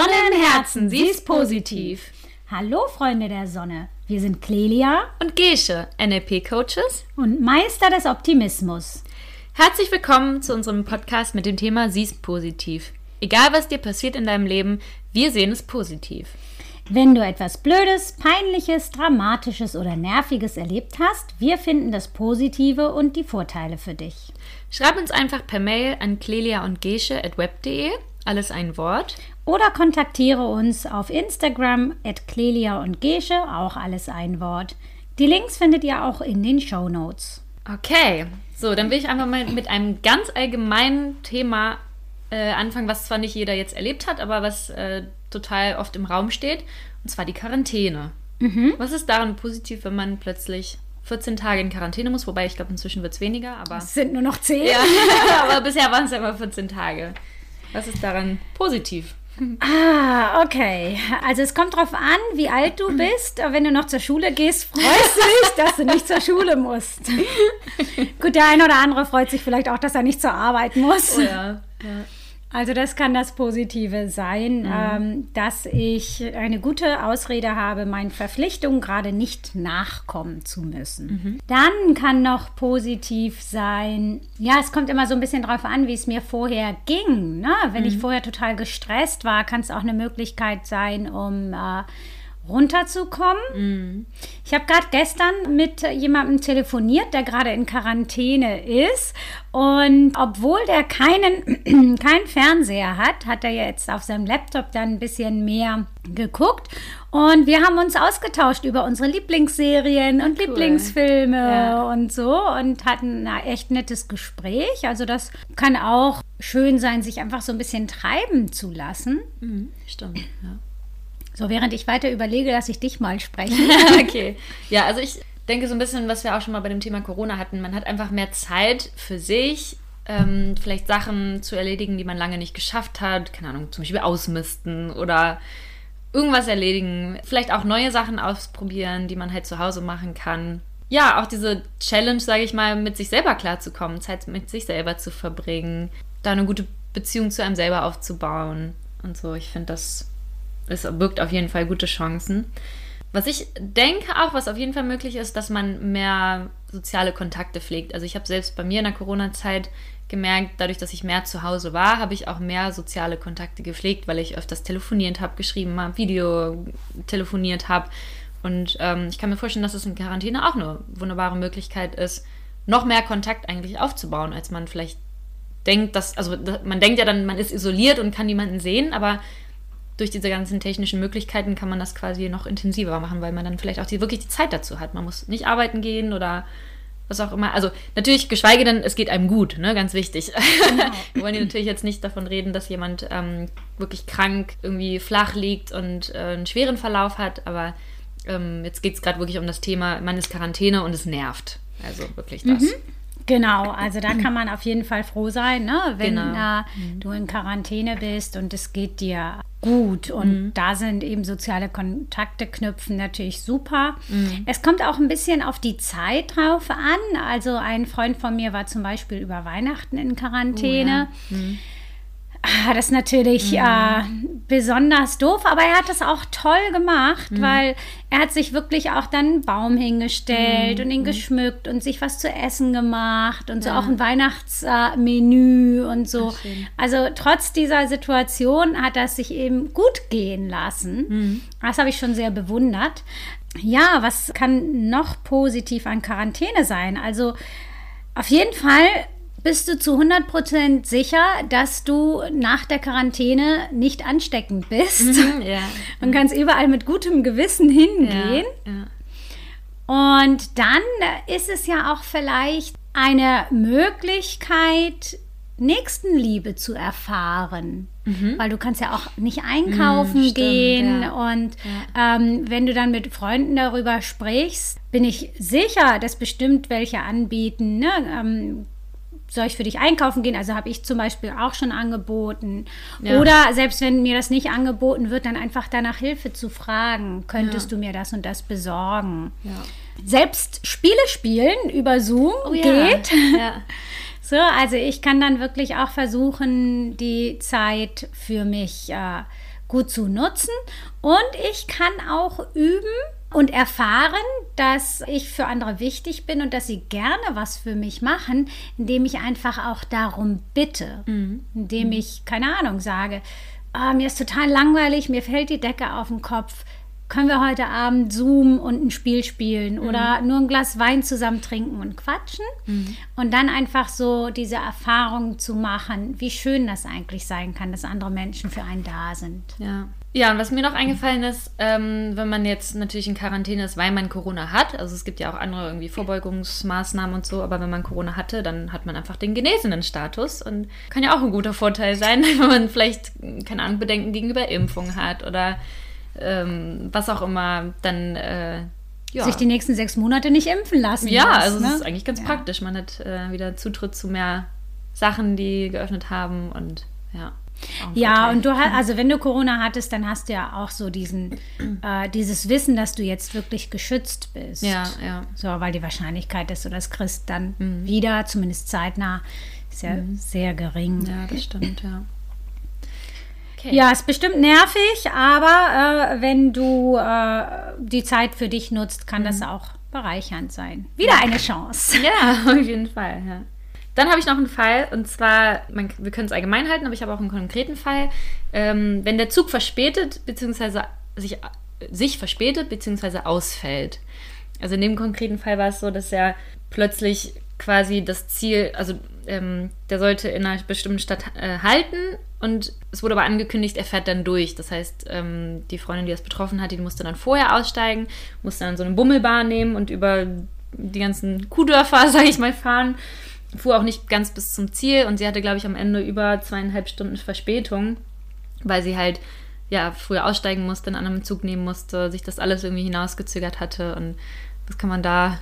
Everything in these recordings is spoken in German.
Sonne im Herzen, sie ist positiv. Hallo Freunde der Sonne, wir sind Clelia und Gesche, NLP-Coaches und Meister des Optimismus. Herzlich willkommen zu unserem Podcast mit dem Thema Sie ist positiv. Egal was dir passiert in deinem Leben, wir sehen es positiv. Wenn du etwas Blödes, Peinliches, Dramatisches oder Nerviges erlebt hast, wir finden das Positive und die Vorteile für dich. Schreib uns einfach per Mail an clelia und gesche at web.de, alles ein Wort. Oder kontaktiere uns auf Instagram at clelia und gesche, auch alles ein Wort. Die Links findet ihr auch in den Show Notes. Okay, so, dann will ich einfach mal mit einem ganz allgemeinen Thema äh, anfangen, was zwar nicht jeder jetzt erlebt hat, aber was äh, total oft im Raum steht, und zwar die Quarantäne. Mhm. Was ist daran positiv, wenn man plötzlich 14 Tage in Quarantäne muss? Wobei ich glaube, inzwischen wird es weniger, aber. Es sind nur noch 10. Ja, aber bisher waren es ja immer 14 Tage. Was ist daran positiv? Ah, okay. Also es kommt darauf an, wie alt du bist. Wenn du noch zur Schule gehst, freust du dich, dass du nicht zur Schule musst. Gut, der eine oder andere freut sich vielleicht auch, dass er nicht zur Arbeit muss. Oh ja, ja. Also das kann das Positive sein, mhm. ähm, dass ich eine gute Ausrede habe, meinen Verpflichtungen gerade nicht nachkommen zu müssen. Mhm. Dann kann noch positiv sein, ja, es kommt immer so ein bisschen drauf an, wie es mir vorher ging. Ne? Wenn mhm. ich vorher total gestresst war, kann es auch eine Möglichkeit sein, um... Äh, runterzukommen. Mhm. Ich habe gerade gestern mit jemandem telefoniert, der gerade in Quarantäne ist. Und obwohl der keinen, keinen Fernseher hat, hat er jetzt auf seinem Laptop dann ein bisschen mehr geguckt. Und wir haben uns ausgetauscht über unsere Lieblingsserien und cool. Lieblingsfilme ja. und so und hatten ein echt nettes Gespräch. Also das kann auch schön sein, sich einfach so ein bisschen treiben zu lassen. Mhm, stimmt, ja. So, während ich weiter überlege, dass ich dich mal spreche. okay. Ja, also ich denke so ein bisschen, was wir auch schon mal bei dem Thema Corona hatten. Man hat einfach mehr Zeit für sich, ähm, vielleicht Sachen zu erledigen, die man lange nicht geschafft hat. Keine Ahnung, zum Beispiel ausmisten oder irgendwas erledigen. Vielleicht auch neue Sachen ausprobieren, die man halt zu Hause machen kann. Ja, auch diese Challenge, sage ich mal, mit sich selber klarzukommen, Zeit mit sich selber zu verbringen, da eine gute Beziehung zu einem selber aufzubauen und so. Ich finde das es birgt auf jeden Fall gute Chancen. Was ich denke auch, was auf jeden Fall möglich ist, dass man mehr soziale Kontakte pflegt. Also ich habe selbst bei mir in der Corona-Zeit gemerkt, dadurch, dass ich mehr zu Hause war, habe ich auch mehr soziale Kontakte gepflegt, weil ich öfters telefoniert habe, geschrieben habe, Video telefoniert habe. Und ähm, ich kann mir vorstellen, dass es in Quarantäne auch eine wunderbare Möglichkeit ist, noch mehr Kontakt eigentlich aufzubauen, als man vielleicht denkt, dass, also man denkt ja dann, man ist isoliert und kann niemanden sehen, aber durch diese ganzen technischen Möglichkeiten kann man das quasi noch intensiver machen, weil man dann vielleicht auch die, wirklich die Zeit dazu hat. Man muss nicht arbeiten gehen oder was auch immer. Also natürlich, geschweige denn, es geht einem gut, ne? ganz wichtig. Genau. Wir wollen hier natürlich jetzt nicht davon reden, dass jemand ähm, wirklich krank irgendwie flach liegt und äh, einen schweren Verlauf hat, aber ähm, jetzt geht es gerade wirklich um das Thema, man ist Quarantäne und es nervt. Also wirklich das. Mhm. Genau, also da kann man auf jeden Fall froh sein, ne? wenn genau. äh, mhm. du in Quarantäne bist und es geht dir gut. Und mhm. da sind eben soziale Kontakte knüpfen natürlich super. Mhm. Es kommt auch ein bisschen auf die Zeit drauf an. Also ein Freund von mir war zum Beispiel über Weihnachten in Quarantäne. Oh, ja. Ah, das ist natürlich mhm. äh, besonders doof, aber er hat es auch toll gemacht, mhm. weil er hat sich wirklich auch dann einen Baum hingestellt mhm. und ihn mhm. geschmückt und sich was zu essen gemacht und ja. so auch ein Weihnachtsmenü äh, und so. Also trotz dieser Situation hat er es sich eben gut gehen lassen. Mhm. Das habe ich schon sehr bewundert. Ja, was kann noch positiv an Quarantäne sein? Also auf jeden Fall bist du zu 100% sicher, dass du nach der Quarantäne nicht ansteckend bist mhm, ja. und kannst überall mit gutem Gewissen hingehen. Ja, ja. Und dann ist es ja auch vielleicht eine Möglichkeit, Nächstenliebe zu erfahren. Mhm. Weil du kannst ja auch nicht einkaufen mhm, gehen. ja. Und ja. Ähm, wenn du dann mit Freunden darüber sprichst, bin ich sicher, dass bestimmt welche anbieten. Ne? Ähm, soll ich für dich einkaufen gehen? Also habe ich zum Beispiel auch schon angeboten. Ja. Oder selbst wenn mir das nicht angeboten wird, dann einfach danach Hilfe zu fragen. Könntest ja. du mir das und das besorgen? Ja. Selbst Spiele spielen über Zoom oh, geht. So, also ich kann dann wirklich auch versuchen, die Zeit für mich äh, gut zu nutzen. Und ich kann auch üben und erfahren, dass ich für andere wichtig bin und dass sie gerne was für mich machen, indem ich einfach auch darum bitte, mhm. indem mhm. ich, keine Ahnung, sage, oh, mir ist total langweilig, mir fällt die Decke auf den Kopf können wir heute Abend Zoom und ein Spiel spielen mhm. oder nur ein Glas Wein zusammen trinken und quatschen mhm. und dann einfach so diese Erfahrung zu machen, wie schön das eigentlich sein kann, dass andere Menschen für einen da sind. Ja. Ja, und was mir noch eingefallen ist, ähm, wenn man jetzt natürlich in Quarantäne ist, weil man Corona hat, also es gibt ja auch andere irgendwie Vorbeugungsmaßnahmen und so, aber wenn man Corona hatte, dann hat man einfach den genesenen Status und kann ja auch ein guter Vorteil sein, wenn man vielleicht, keine Ahnung, Bedenken gegenüber Impfung hat oder ähm, was auch immer, dann äh, ja. sich die nächsten sechs Monate nicht impfen lassen. Ja, muss, also ne? es ist eigentlich ganz ja. praktisch. Man hat äh, wieder Zutritt zu mehr Sachen, die geöffnet haben und ja. Ja, und du hast, also wenn du Corona hattest, dann hast du ja auch so diesen, äh, dieses Wissen, dass du jetzt wirklich geschützt bist. Ja, ja. So, weil die Wahrscheinlichkeit, dass du das kriegst, dann mhm. wieder, zumindest zeitnah, ist ja mhm. sehr gering. Ja, das stimmt, ja. Okay. Ja, ist bestimmt nervig, aber äh, wenn du äh, die Zeit für dich nutzt, kann mhm. das auch bereichernd sein. Wieder ja. eine Chance. Ja, auf jeden Fall. Ja. Dann habe ich noch einen Fall, und zwar, man, wir können es allgemein halten, aber ich habe auch einen konkreten Fall. Ähm, wenn der Zug verspätet, beziehungsweise sich, sich verspätet, beziehungsweise ausfällt. Also in dem konkreten Fall war es so, dass er plötzlich quasi das Ziel, also ähm, der sollte in einer bestimmten Stadt äh, halten und es wurde aber angekündigt, er fährt dann durch. Das heißt, ähm, die Freundin, die das betroffen hat, die musste dann vorher aussteigen, musste dann so eine Bummelbahn nehmen und über die ganzen Kuhdörfer, sage ich mal, fahren. Fuhr auch nicht ganz bis zum Ziel und sie hatte, glaube ich, am Ende über zweieinhalb Stunden Verspätung, weil sie halt ja früher aussteigen musste, einen anderen Zug nehmen musste, sich das alles irgendwie hinausgezögert hatte. Und was kann man da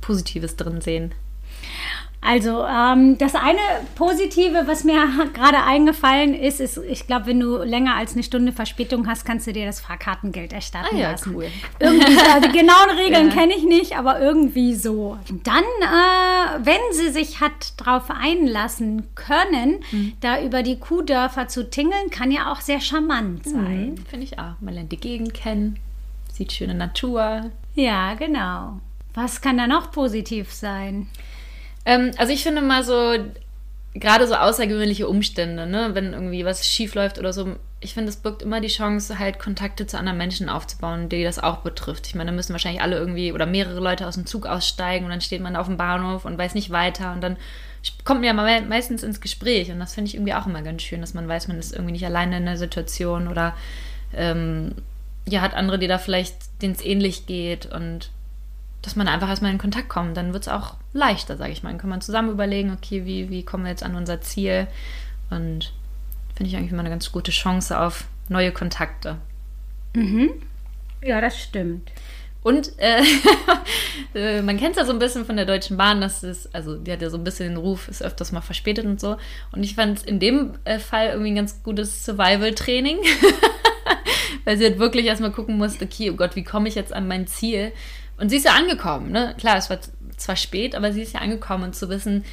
Positives drin sehen? Also ähm, das eine Positive, was mir gerade eingefallen ist, ist, ich glaube, wenn du länger als eine Stunde Verspätung hast, kannst du dir das Fahrkartengeld erstatten ah, ja, lassen. Cool. Irgendwie, so, die genauen Regeln ja. kenne ich nicht, aber irgendwie so. Dann, äh, wenn sie sich hat darauf einlassen können, mhm. da über die Kuhdörfer zu tingeln, kann ja auch sehr charmant mhm. sein. Mhm, Finde ich auch. Man lernt die Gegend kennen, sieht schöne Natur. Ja, genau. Was kann da noch positiv sein? Ähm, also ich finde mal so, gerade so außergewöhnliche Umstände, ne? wenn irgendwie was schief läuft oder so, ich finde, es birgt immer die Chance, halt Kontakte zu anderen Menschen aufzubauen, die das auch betrifft. Ich meine, da müssen wahrscheinlich alle irgendwie oder mehrere Leute aus dem Zug aussteigen und dann steht man auf dem Bahnhof und weiß nicht weiter und dann kommt man ja meistens ins Gespräch und das finde ich irgendwie auch immer ganz schön, dass man weiß, man ist irgendwie nicht alleine in der Situation oder ähm, ja, hat andere, die da vielleicht, denen es ähnlich geht und dass man einfach erstmal in Kontakt kommt. Dann wird es auch leichter, sage ich mal. Dann kann man zusammen überlegen, okay, wie, wie kommen wir jetzt an unser Ziel? Und finde ich eigentlich immer eine ganz gute Chance auf neue Kontakte. Mhm. Ja, das stimmt. Und äh, äh man kennt es ja so ein bisschen von der Deutschen Bahn, dass es, also die hat ja so ein bisschen den Ruf, ist öfters mal verspätet und so. Und ich fand es in dem äh, Fall irgendwie ein ganz gutes Survival-Training, weil sie halt wirklich erstmal gucken musste, okay, oh Gott, wie komme ich jetzt an mein Ziel? Und sie ist ja angekommen, ne? Klar, es war zwar spät, aber sie ist ja angekommen und zu wissen,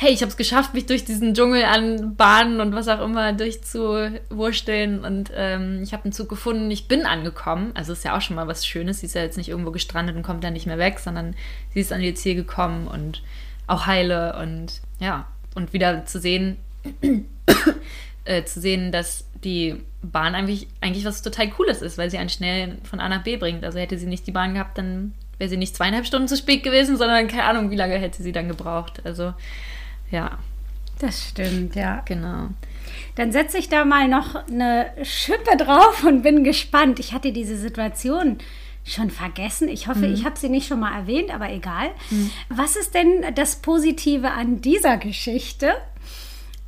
hey, ich habe es geschafft, mich durch diesen Dschungel an Bahnen und was auch immer durchzuwursteln und ähm, ich habe einen Zug gefunden, ich bin angekommen. Also ist ja auch schon mal was Schönes. Sie ist ja jetzt nicht irgendwo gestrandet und kommt dann nicht mehr weg, sondern sie ist an ihr Ziel gekommen und auch heile und ja, und wieder zu sehen, äh, zu sehen, dass die Bahn eigentlich, eigentlich was total Cooles ist, weil sie einen schnell von A nach B bringt. Also hätte sie nicht die Bahn gehabt, dann wäre sie nicht zweieinhalb Stunden zu spät gewesen, sondern keine Ahnung, wie lange hätte sie dann gebraucht. Also ja. Das stimmt, ja. Genau. Dann setze ich da mal noch eine Schippe drauf und bin gespannt. Ich hatte diese Situation schon vergessen. Ich hoffe, mhm. ich habe sie nicht schon mal erwähnt, aber egal. Mhm. Was ist denn das Positive an dieser Geschichte?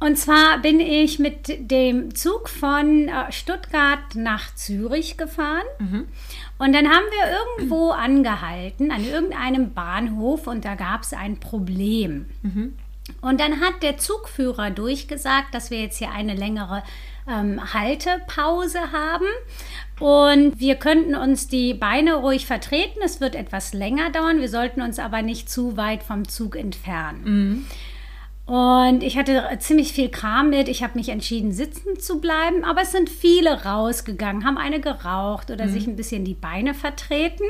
Und zwar bin ich mit dem Zug von äh, Stuttgart nach Zürich gefahren. Mhm. Und dann haben wir irgendwo angehalten, an irgendeinem Bahnhof, und da gab es ein Problem. Mhm. Und dann hat der Zugführer durchgesagt, dass wir jetzt hier eine längere ähm, Haltepause haben. Und wir könnten uns die Beine ruhig vertreten. Es wird etwas länger dauern. Wir sollten uns aber nicht zu weit vom Zug entfernen. Mhm. Und ich hatte ziemlich viel Kram mit. Ich habe mich entschieden, sitzen zu bleiben. Aber es sind viele rausgegangen, haben eine geraucht oder mhm. sich ein bisschen die Beine vertreten.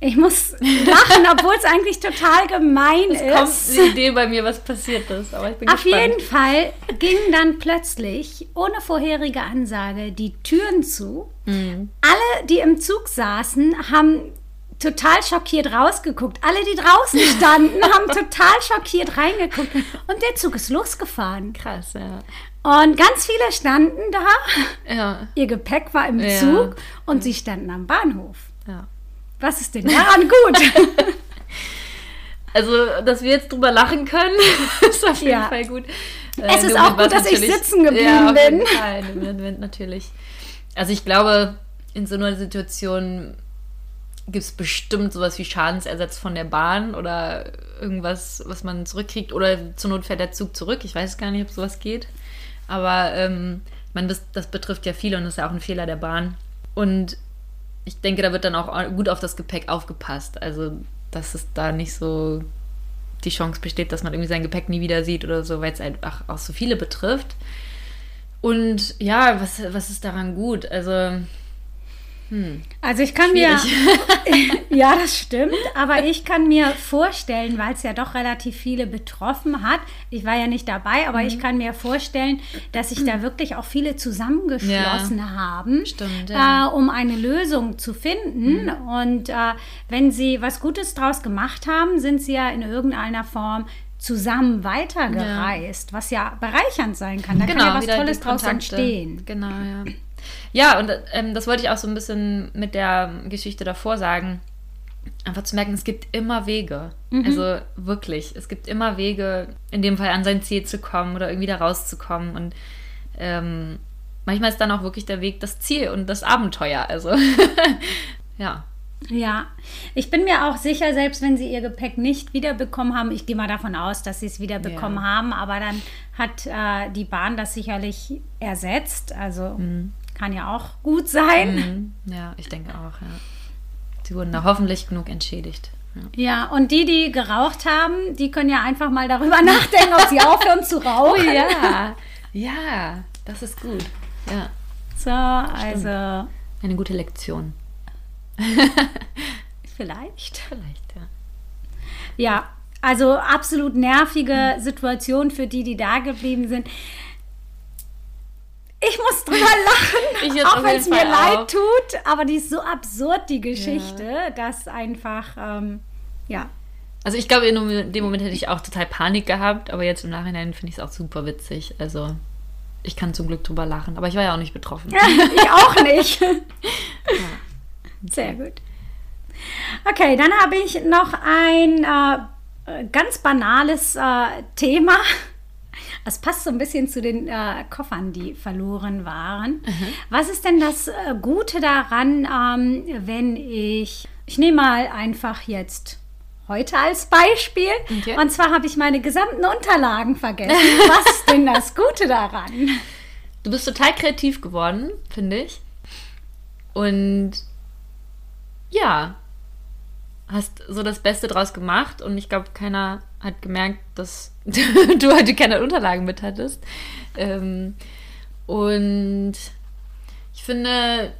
Ich muss lachen, obwohl es eigentlich total gemein es ist. kommt eine Idee bei mir, was passiert ist. Aber ich bin Auf gespannt. jeden Fall gingen dann plötzlich ohne vorherige Ansage die Türen zu. Mhm. Alle, die im Zug saßen, haben total schockiert rausgeguckt. Alle, die draußen standen, haben total schockiert reingeguckt. Und der Zug ist losgefahren. Krass, ja. Und ganz viele standen da. Ja. Ihr Gepäck war im ja. Zug und sie standen am Bahnhof. Ja. Was ist denn daran gut? Also, dass wir jetzt drüber lachen können, ist auf jeden ja. Fall gut. Es äh, ist auch gut, dass ich sitzen geblieben bin. Fall, natürlich. Also ich glaube, in so einer Situation gibt es bestimmt sowas wie Schadensersatz von der Bahn oder irgendwas, was man zurückkriegt. Oder zur Not fährt der Zug zurück. Ich weiß gar nicht, ob sowas geht. Aber ähm, man, das, das betrifft ja viele und ist ja auch ein Fehler der Bahn. Und ich denke, da wird dann auch gut auf das Gepäck aufgepasst. Also, dass es da nicht so die Chance besteht, dass man irgendwie sein Gepäck nie wieder sieht oder so, weil es einfach auch so viele betrifft. Und ja, was, was ist daran gut? Also, hm. Also ich kann Schwierig. mir, ja, das stimmt, aber ich kann mir vorstellen, weil es ja doch relativ viele betroffen hat, ich war ja nicht dabei, aber mhm. ich kann mir vorstellen, dass sich da wirklich auch viele zusammengeschlossen ja. haben, stimmt, ja. äh, um eine Lösung zu finden. Mhm. Und äh, wenn sie was Gutes draus gemacht haben, sind sie ja in irgendeiner Form zusammen weitergereist, ja. was ja bereichernd sein kann. Da genau, kann ja was Tolles draus entstehen. Genau, ja. Ja, und ähm, das wollte ich auch so ein bisschen mit der Geschichte davor sagen. Einfach zu merken, es gibt immer Wege. Mhm. Also wirklich, es gibt immer Wege, in dem Fall an sein Ziel zu kommen oder irgendwie da rauszukommen. Und ähm, manchmal ist dann auch wirklich der Weg das Ziel und das Abenteuer. Also ja. Ja, ich bin mir auch sicher, selbst wenn sie ihr Gepäck nicht wiederbekommen haben, ich gehe mal davon aus, dass sie es wiederbekommen ja. haben, aber dann hat äh, die Bahn das sicherlich ersetzt. Also mhm. Kann ja auch gut sein. Mhm. Ja, ich denke auch, ja. Sie wurden da hoffentlich genug entschädigt. Ja. ja. und die, die geraucht haben, die können ja einfach mal darüber nachdenken, ob sie aufhören zu rauchen. Oh ja, ja, das ist gut. Ja. So, also. Eine gute Lektion. Vielleicht. Vielleicht, ja. Ja, also absolut nervige Situation für die, die da geblieben sind. Ich muss drüber lachen, auch wenn es mir leid auch. tut. Aber die ist so absurd, die Geschichte, ja. dass einfach, ähm, ja. Also ich glaube, in dem Moment hätte ich auch total Panik gehabt, aber jetzt im Nachhinein finde ich es auch super witzig. Also ich kann zum Glück drüber lachen, aber ich war ja auch nicht betroffen. ich auch nicht. ja. Sehr gut. Okay, dann habe ich noch ein äh, ganz banales äh, Thema. Das passt so ein bisschen zu den äh, Koffern, die verloren waren. Mhm. Was ist denn das äh, Gute daran, ähm, wenn ich, ich nehme mal einfach jetzt heute als Beispiel. Okay. Und zwar habe ich meine gesamten Unterlagen vergessen. Was ist denn das Gute daran? Du bist total kreativ geworden, finde ich. Und ja, hast so das Beste draus gemacht und ich glaube, keiner hat gemerkt, dass du heute keine Unterlagen mit hattest. Ähm, und ich finde,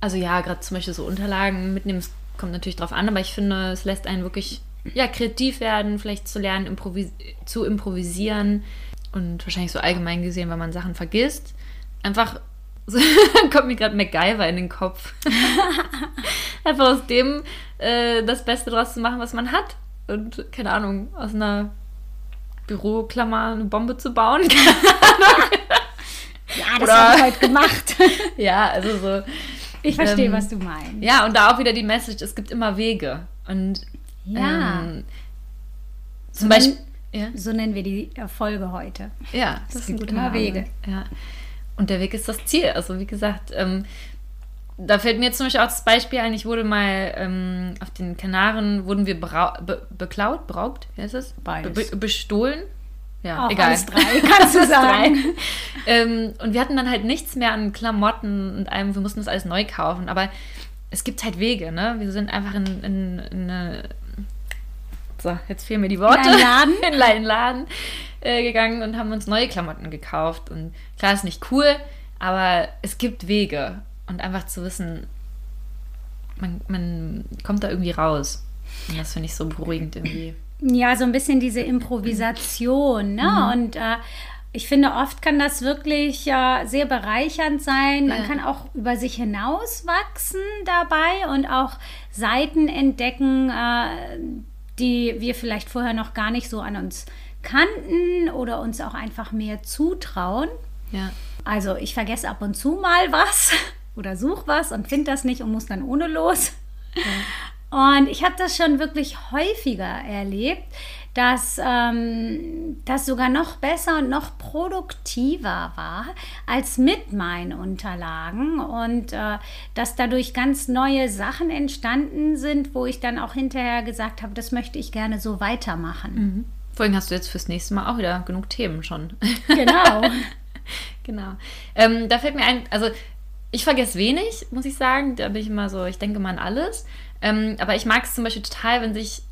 also ja, gerade zum Beispiel so Unterlagen mitnehmen, es kommt natürlich drauf an, aber ich finde, es lässt einen wirklich ja, kreativ werden, vielleicht zu lernen, improvis zu improvisieren und wahrscheinlich so allgemein gesehen, wenn man Sachen vergisst. Einfach so, kommt mir gerade MacGyver in den Kopf. Einfach aus dem äh, das Beste draus zu machen, was man hat. Und keine Ahnung, aus einer Büroklammer eine Bombe zu bauen. ja, das habe ich heute gemacht. ja, also so. Ich verstehe, ähm, was du meinst. Ja, und da auch wieder die Message, es gibt immer Wege. Und ja. Ähm, zum so Beispiel. Ja? So nennen wir die Folge heute. Ja, das sind immer Wege. Ja. Und der Weg ist das Ziel. Also wie gesagt, ähm, da fällt mir zum Beispiel auch das Beispiel ein, ich wurde mal ähm, auf den Kanaren, wurden wir be beklaut, beraubt, wie heißt das? Be bestohlen. Ja, auch egal. Alles drei, kannst du sagen. ähm, und wir hatten dann halt nichts mehr an Klamotten und allem, wir mussten das alles neu kaufen. Aber es gibt halt Wege, ne? Wir sind einfach in, in, in eine so, jetzt fehlen mir die Worte. In einen Laden? In einen Laden äh, gegangen und haben uns neue Klamotten gekauft. Und klar, ist nicht cool, aber es gibt Wege. Und einfach zu wissen, man, man kommt da irgendwie raus. Und das finde ich so beruhigend irgendwie. Ja, so ein bisschen diese Improvisation, ne? Mhm. Und äh, ich finde, oft kann das wirklich äh, sehr bereichernd sein. Man ja. kann auch über sich hinaus wachsen dabei und auch Seiten entdecken, äh, die wir vielleicht vorher noch gar nicht so an uns kannten oder uns auch einfach mehr zutrauen. Ja. Also ich vergesse ab und zu mal was oder suche was und finde das nicht und muss dann ohne los. Ja. Und ich habe das schon wirklich häufiger erlebt, dass ähm, das sogar noch besser und noch produktiver war als mit meinen Unterlagen und äh, dass dadurch ganz neue Sachen entstanden sind, wo ich dann auch hinterher gesagt habe, das möchte ich gerne so weitermachen. Mhm. Vorhin hast du jetzt fürs nächste Mal auch wieder genug Themen schon. Genau. genau. Ähm, da fällt mir ein, also ich vergesse wenig, muss ich sagen. Da bin ich immer so, ich denke mal an alles. Ähm, aber ich mag es zum Beispiel total, wenn sich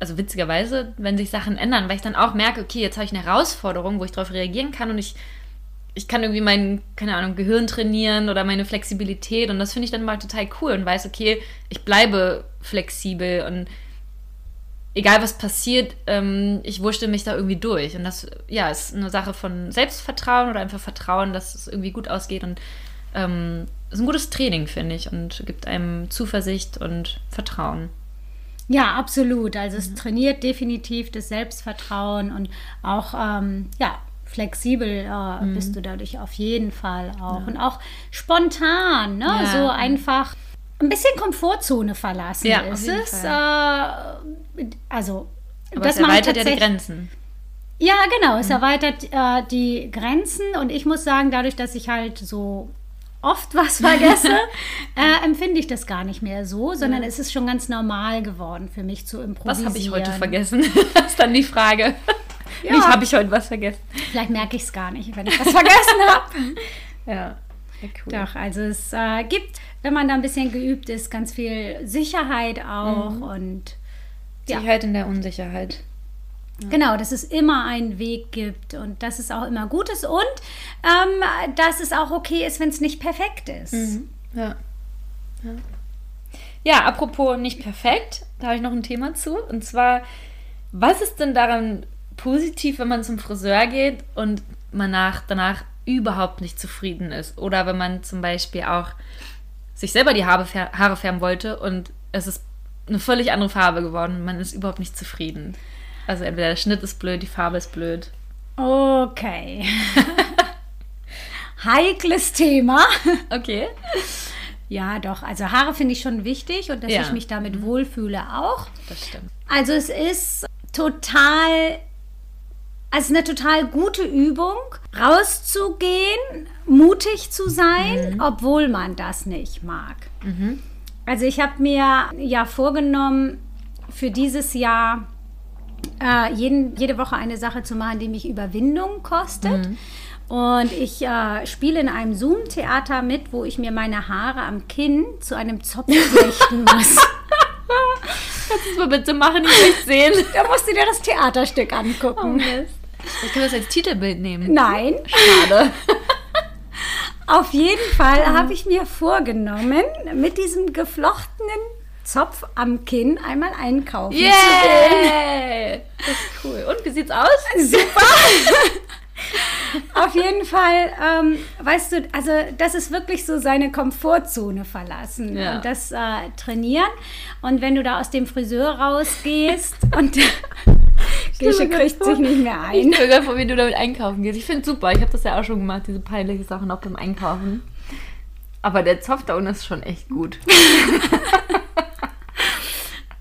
also witzigerweise, wenn sich Sachen ändern, weil ich dann auch merke, okay, jetzt habe ich eine Herausforderung, wo ich darauf reagieren kann und ich, ich kann irgendwie mein, keine Ahnung, Gehirn trainieren oder meine Flexibilität und das finde ich dann mal total cool und weiß, okay, ich bleibe flexibel und egal was passiert, ähm, ich wurschtel mich da irgendwie durch und das, ja, ist eine Sache von Selbstvertrauen oder einfach Vertrauen, dass es irgendwie gut ausgeht und ähm, ist ein gutes Training, finde ich, und gibt einem Zuversicht und Vertrauen. Ja, absolut. Also es mhm. trainiert definitiv das Selbstvertrauen und auch, ähm, ja, flexibel äh, mhm. bist du dadurch auf jeden Fall auch. Ja. Und auch spontan, ne? Ja. So einfach ein bisschen Komfortzone verlassen ja, ist es. Äh, also, Aber das es erweitert ja die Grenzen. Ja, genau, es mhm. erweitert äh, die Grenzen und ich muss sagen, dadurch, dass ich halt so oft was vergesse, äh, empfinde ich das gar nicht mehr so, sondern ja. es ist schon ganz normal geworden für mich zu improvisieren. Was habe ich heute vergessen? das ist dann die Frage. Ja. Nicht habe ich heute was vergessen. Vielleicht merke ich es gar nicht, wenn ich was vergessen habe. Ja. Ja, cool. Doch, also es äh, gibt, wenn man da ein bisschen geübt ist, ganz viel Sicherheit auch mhm. und. Sicherheit in der Unsicherheit. Genau, dass es immer einen Weg gibt und dass es auch immer gut ist und ähm, dass es auch okay ist, wenn es nicht perfekt ist. Mhm. Ja. ja. Ja, apropos nicht perfekt, da habe ich noch ein Thema zu. Und zwar, was ist denn daran positiv, wenn man zum Friseur geht und man nach, danach überhaupt nicht zufrieden ist? Oder wenn man zum Beispiel auch sich selber die Haare, Haare färben wollte und es ist eine völlig andere Farbe geworden man ist überhaupt nicht zufrieden. Also entweder der Schnitt ist blöd, die Farbe ist blöd. Okay. Heikles Thema. Okay. Ja, doch. Also Haare finde ich schon wichtig und dass ja. ich mich damit mhm. wohlfühle auch. Das stimmt. Also es ist total, also eine total gute Übung, rauszugehen, mutig zu sein, mhm. obwohl man das nicht mag. Mhm. Also ich habe mir ja vorgenommen, für dieses Jahr äh, jeden, jede Woche eine Sache zu machen, die mich Überwindung kostet. Mhm. Und ich äh, spiele in einem Zoom-Theater mit, wo ich mir meine Haare am Kinn zu einem Zopf flechten muss. Kannst du es mal bitte machen, ich will sehen. Da musst du dir das Theaterstück angucken. Oh, Ich kann das als Titelbild nehmen. Nein. Schade. Auf jeden Fall habe ich mir vorgenommen, mit diesem geflochtenen Zopf am Kinn einmal einkaufen yeah! zu gehen. Das ist cool. Und wie sieht's aus? Super! Auf jeden Fall, ähm, weißt du, also das ist wirklich so seine Komfortzone verlassen ja. und das äh, trainieren. Und wenn du da aus dem Friseur rausgehst und Gesche kriegt sich nicht mehr ein. Ich stelle vor, wie du damit einkaufen gehst. Ich finde es super. Ich habe das ja auch schon gemacht, diese peinlichen Sachen auch beim Einkaufen. Aber der Zopf da unten ist schon echt gut.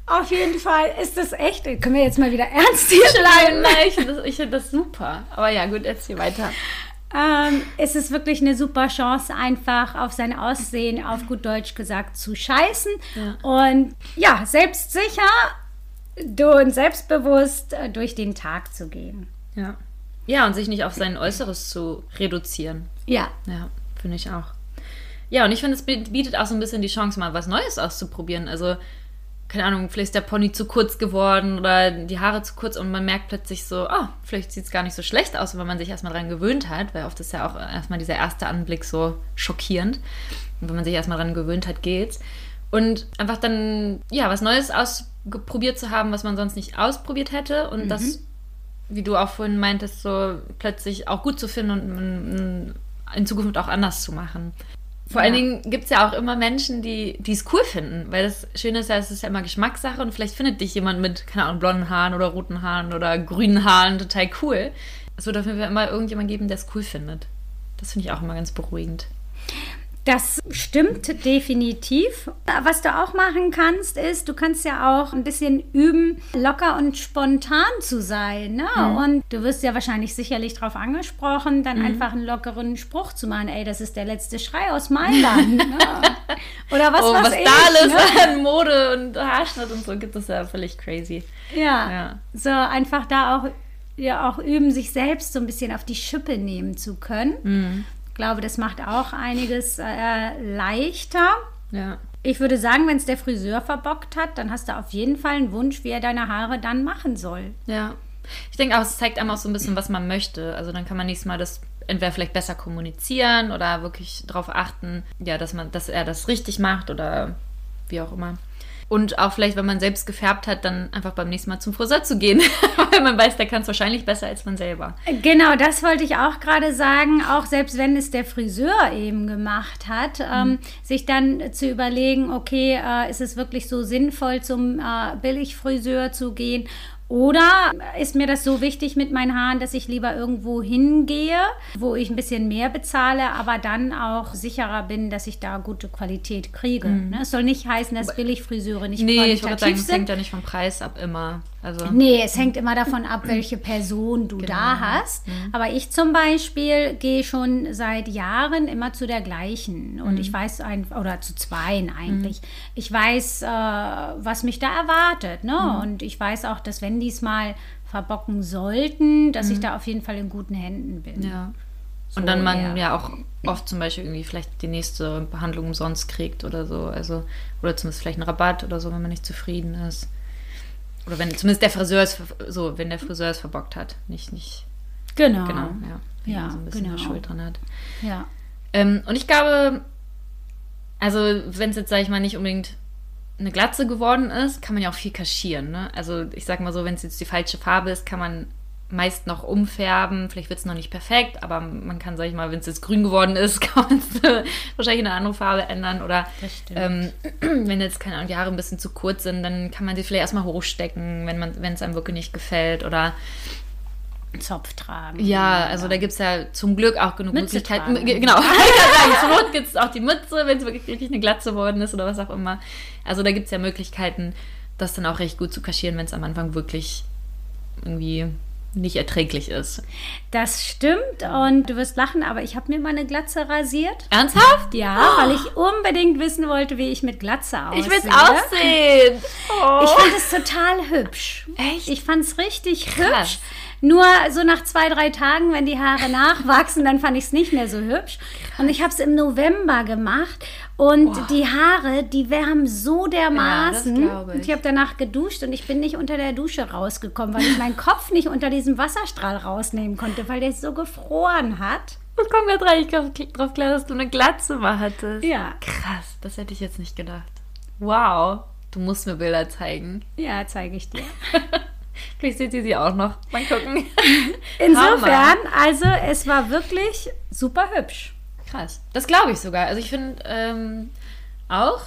Auf jeden Fall ist das echt. Können wir jetzt mal wieder ernst hier bleiben? Nein, ich finde das, das super. Aber ja, gut, erzähl weiter. Ähm, es ist wirklich eine super Chance, einfach auf sein Aussehen, auf gut Deutsch gesagt, zu scheißen. Ja. Und ja, selbstsicher und selbstbewusst äh, durch den Tag zu gehen. Ja. Ja, und sich nicht auf sein Äußeres zu reduzieren. Ja. Ja, finde ich auch. Ja, und ich finde, es bietet auch so ein bisschen die Chance, mal was Neues auszuprobieren. Also keine Ahnung, vielleicht ist der Pony zu kurz geworden oder die Haare zu kurz und man merkt plötzlich so, oh, vielleicht sieht es gar nicht so schlecht aus, wenn man sich erstmal dran gewöhnt hat, weil oft ist ja auch erstmal dieser erste Anblick so schockierend. Und wenn man sich erstmal dran gewöhnt hat, geht's. Und einfach dann, ja, was Neues ausprobiert zu haben, was man sonst nicht ausprobiert hätte und mhm. das, wie du auch vorhin meintest, so plötzlich auch gut zu finden und in Zukunft auch anders zu machen. Vor ja. allen Dingen gibt es ja auch immer Menschen, die es cool finden, weil das Schöne ist ja, es ist ja immer Geschmackssache und vielleicht findet dich jemand mit, keine Ahnung, blonden Haaren oder roten Haaren oder grünen Haaren total cool. Es wird auf jeden Fall immer irgendjemand geben, der es cool findet. Das finde ich auch immer ganz beruhigend. Das stimmt definitiv. Was du auch machen kannst, ist, du kannst ja auch ein bisschen üben, locker und spontan zu sein. Ne? Mhm. Und du wirst ja wahrscheinlich sicherlich darauf angesprochen, dann mhm. einfach einen lockeren Spruch zu machen. Ey, das ist der letzte Schrei aus Mailand. ne? Oder was, oh, was, was da alles ne? an Mode und Haarschnitt und so gibt es ja völlig crazy. Ja, ja. so einfach da auch ja auch üben, sich selbst so ein bisschen auf die Schippe nehmen zu können. Mhm glaube, das macht auch einiges äh, leichter. Ja. Ich würde sagen, wenn es der Friseur verbockt hat, dann hast du auf jeden Fall einen Wunsch, wie er deine Haare dann machen soll. Ja. Ich denke auch, es zeigt einem auch so ein bisschen, was man möchte. Also dann kann man nächstes Mal das entweder vielleicht besser kommunizieren oder wirklich darauf achten, ja, dass man, dass er das richtig macht oder wie auch immer. Und auch vielleicht, wenn man selbst gefärbt hat, dann einfach beim nächsten Mal zum Friseur zu gehen. Weil man weiß, der kann es wahrscheinlich besser als man selber. Genau, das wollte ich auch gerade sagen. Auch selbst wenn es der Friseur eben gemacht hat, mhm. ähm, sich dann zu überlegen, okay, äh, ist es wirklich so sinnvoll, zum äh, Billigfriseur zu gehen oder ist mir das so wichtig mit meinen Haaren, dass ich lieber irgendwo hingehe, wo ich ein bisschen mehr bezahle, aber dann auch sicherer bin, dass ich da gute Qualität kriege. Mhm. Ne? Es soll nicht heißen, dass Billigfriseure nicht nee, qualitativ ich sagen, sind. Es hängt ja nicht vom Preis ab immer. Also, nee, es hängt immer davon ab, welche Person du genau. da hast. Mhm. Aber ich zum Beispiel gehe schon seit Jahren immer zu der gleichen. Und mhm. ich weiß, ein, oder zu zweien eigentlich. Mhm. Ich weiß, äh, was mich da erwartet. Ne? Mhm. Und ich weiß auch, dass wenn die es mal verbocken sollten, dass ich mhm. da auf jeden Fall in guten Händen bin. Ja. So, und dann man ja. ja auch oft zum Beispiel irgendwie vielleicht die nächste Behandlung umsonst kriegt oder so. Also, oder zumindest vielleicht einen Rabatt oder so, wenn man nicht zufrieden ist. Oder wenn zumindest der Friseur es so, wenn der Friseur es verbockt hat. Nicht, nicht. Genau. Genau, ja. Wenn ja, so ein bisschen genau. Schuld dran hat. Ja. Ähm, und ich glaube, also wenn es jetzt, sage ich mal, nicht unbedingt eine Glatze geworden ist, kann man ja auch viel kaschieren. Ne? Also ich sag mal so, wenn es jetzt die falsche Farbe ist, kann man meist noch umfärben. Vielleicht wird es noch nicht perfekt, aber man kann, sag ich mal, wenn es jetzt grün geworden ist, kann man es wahrscheinlich in eine andere Farbe ändern. Oder ähm, wenn jetzt, keine Ahnung, die Haare ein bisschen zu kurz sind, dann kann man sie vielleicht erstmal hochstecken, wenn wenn es einem wirklich nicht gefällt. Oder Zopf tragen. Ja, also da gibt es ja zum Glück auch genug Mütze Möglichkeiten. Tragen. Genau, zur Not gibt es auch die Mütze, wenn es wirklich, wirklich eine Glatze geworden ist oder was auch immer. Also da gibt es ja Möglichkeiten, das dann auch recht gut zu kaschieren, wenn es am Anfang wirklich irgendwie nicht erträglich ist. Das stimmt und du wirst lachen, aber ich habe mir mal eine Glatze rasiert. Ernsthaft? Ja, oh. weil ich unbedingt wissen wollte, wie ich mit Glatze aussehe. Ich will es auch sehen. Oh. Ich fand es total hübsch. Echt? Ich fand es richtig Krass. hübsch. Nur so nach zwei, drei Tagen, wenn die Haare nachwachsen, dann fand ich es nicht mehr so hübsch. Und ich habe es im November gemacht und oh. die Haare, die wärmen so dermaßen. Ja, ich. Und ich habe danach geduscht und ich bin nicht unter der Dusche rausgekommen, weil ich meinen Kopf nicht unter diesem Wasserstrahl rausnehmen konnte, weil der so gefroren hat. Und komm gerade rein, ich drauf klar, dass du eine Glatze mal hattest. Ja. Krass, das hätte ich jetzt nicht gedacht. Wow, du musst mir Bilder zeigen. Ja, zeige ich dir. Vielleicht seht ihr sie auch noch. Mal gucken. Insofern, also es war wirklich super hübsch. Krass. Das glaube ich sogar. Also ich finde ähm, auch,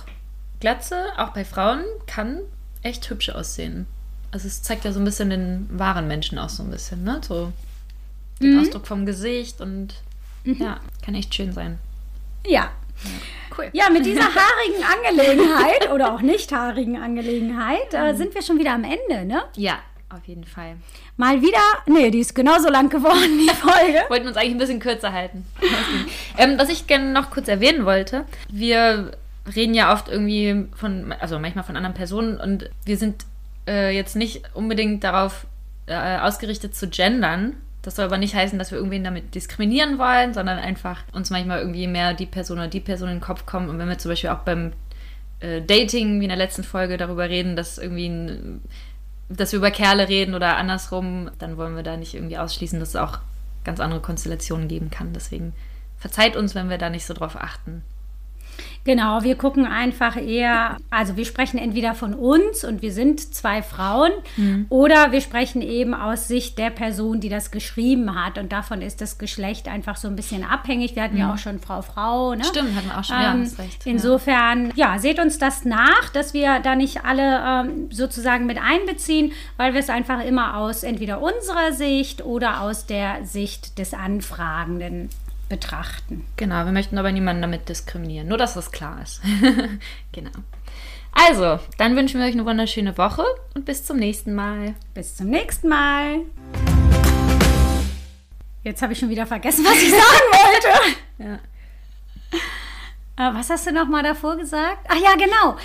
Glatze, auch bei Frauen, kann echt hübsch aussehen. Also es zeigt ja so ein bisschen den wahren Menschen auch so ein bisschen, ne? So den mhm. Ausdruck vom Gesicht und mhm. ja, kann echt schön sein. Ja. ja. Cool. Ja, mit dieser haarigen Angelegenheit oder auch nicht haarigen Angelegenheit äh, mhm. sind wir schon wieder am Ende, ne? Ja, auf jeden Fall. Mal wieder, nee, die ist genauso lang geworden, die Folge. Wollten uns eigentlich ein bisschen kürzer halten. ähm, was ich gerne noch kurz erwähnen wollte, wir reden ja oft irgendwie von, also manchmal von anderen Personen und wir sind äh, jetzt nicht unbedingt darauf äh, ausgerichtet zu gendern. Das soll aber nicht heißen, dass wir irgendwen damit diskriminieren wollen, sondern einfach uns manchmal irgendwie mehr die Person oder die Person in den Kopf kommen. Und wenn wir zum Beispiel auch beim äh, Dating, wie in der letzten Folge, darüber reden, dass irgendwie ein, dass wir über Kerle reden oder andersrum, dann wollen wir da nicht irgendwie ausschließen, dass es auch ganz andere Konstellationen geben kann. Deswegen verzeiht uns, wenn wir da nicht so drauf achten. Genau, wir gucken einfach eher, also wir sprechen entweder von uns und wir sind zwei Frauen mhm. oder wir sprechen eben aus Sicht der Person, die das geschrieben hat und davon ist das Geschlecht einfach so ein bisschen abhängig. Wir hatten mhm. ja auch schon Frau, Frau. Ne? Stimmt, hatten wir auch schon, ähm, ja, recht. Insofern, ja. ja. seht uns das nach, dass wir da nicht alle ähm, sozusagen mit einbeziehen, weil wir es einfach immer aus entweder unserer Sicht oder aus der Sicht des Anfragenden betrachten. Genau, wir möchten aber niemanden damit diskriminieren. Nur, dass das klar ist. genau. Also, dann wünschen wir euch eine wunderschöne Woche und bis zum nächsten Mal. Bis zum nächsten Mal. Jetzt habe ich schon wieder vergessen, was ich sagen wollte. ja. Äh, was hast du noch mal davor gesagt? Ach ja, genau.